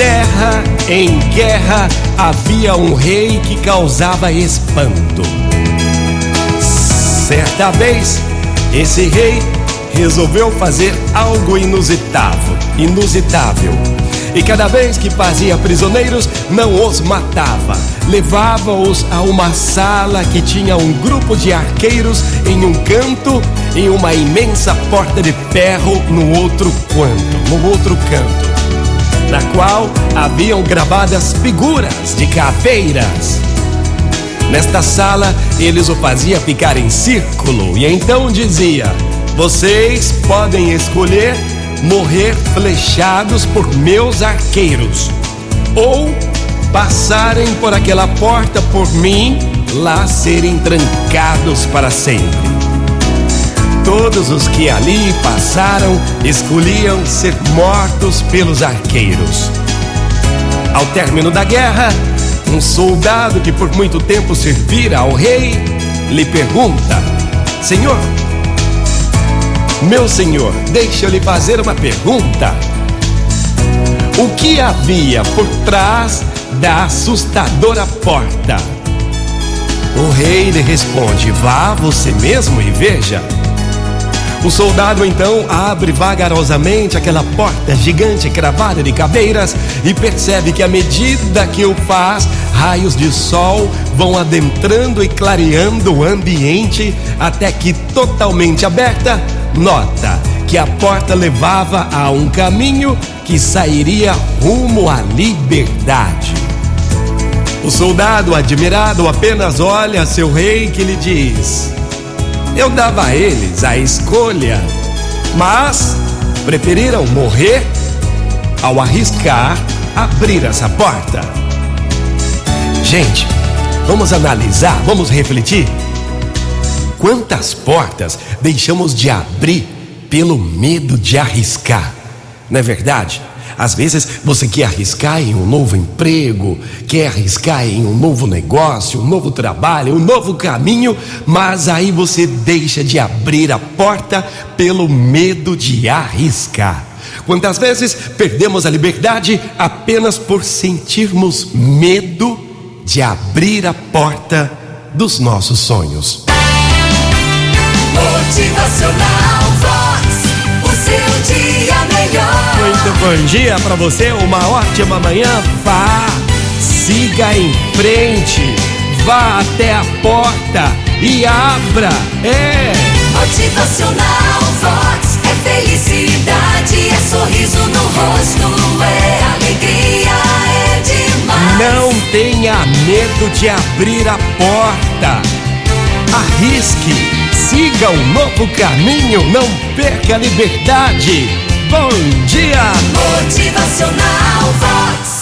terra em guerra havia um rei que causava espanto. Certa vez, esse rei resolveu fazer algo inusitável, inusitável. E cada vez que fazia prisioneiros, não os matava. Levava-os a uma sala que tinha um grupo de arqueiros em um canto e uma imensa porta de ferro no outro canto, no outro canto, na qual haviam gravadas figuras de caveiras. Nesta sala, eles o fazia ficar em círculo e então dizia: Vocês podem escolher morrer flechados por meus arqueiros ou passarem por aquela porta por mim, lá serem trancados para sempre. Todos os que ali passaram escolhiam ser mortos pelos arqueiros. Ao término da guerra, um soldado que por muito tempo servira ao rei lhe pergunta: Senhor, meu senhor, deixa eu lhe fazer uma pergunta. O que havia por trás da assustadora porta? O rei lhe responde: Vá você mesmo e veja. O soldado então abre vagarosamente aquela porta gigante cravada de caveiras e percebe que à medida que o faz, raios de sol vão adentrando e clareando o ambiente até que totalmente aberta, nota que a porta levava a um caminho que sairia rumo à liberdade. O soldado, admirado, apenas olha seu rei que lhe diz: eu dava a eles a escolha, mas preferiram morrer ao arriscar abrir essa porta. Gente, vamos analisar, vamos refletir. Quantas portas deixamos de abrir pelo medo de arriscar? Não é verdade? Às vezes você quer arriscar em um novo emprego, quer arriscar em um novo negócio, um novo trabalho, um novo caminho, mas aí você deixa de abrir a porta pelo medo de arriscar. Quantas vezes perdemos a liberdade apenas por sentirmos medo de abrir a porta dos nossos sonhos? Bom dia para você, uma ótima manhã. Vá, siga em frente, vá até a porta e abra. É. Motivacional Vox é felicidade, é sorriso no rosto, é alegria, é demais. Não tenha medo de abrir a porta. Arrisque, siga um novo caminho, não perca a liberdade. Bom dia! Motivacional Vox.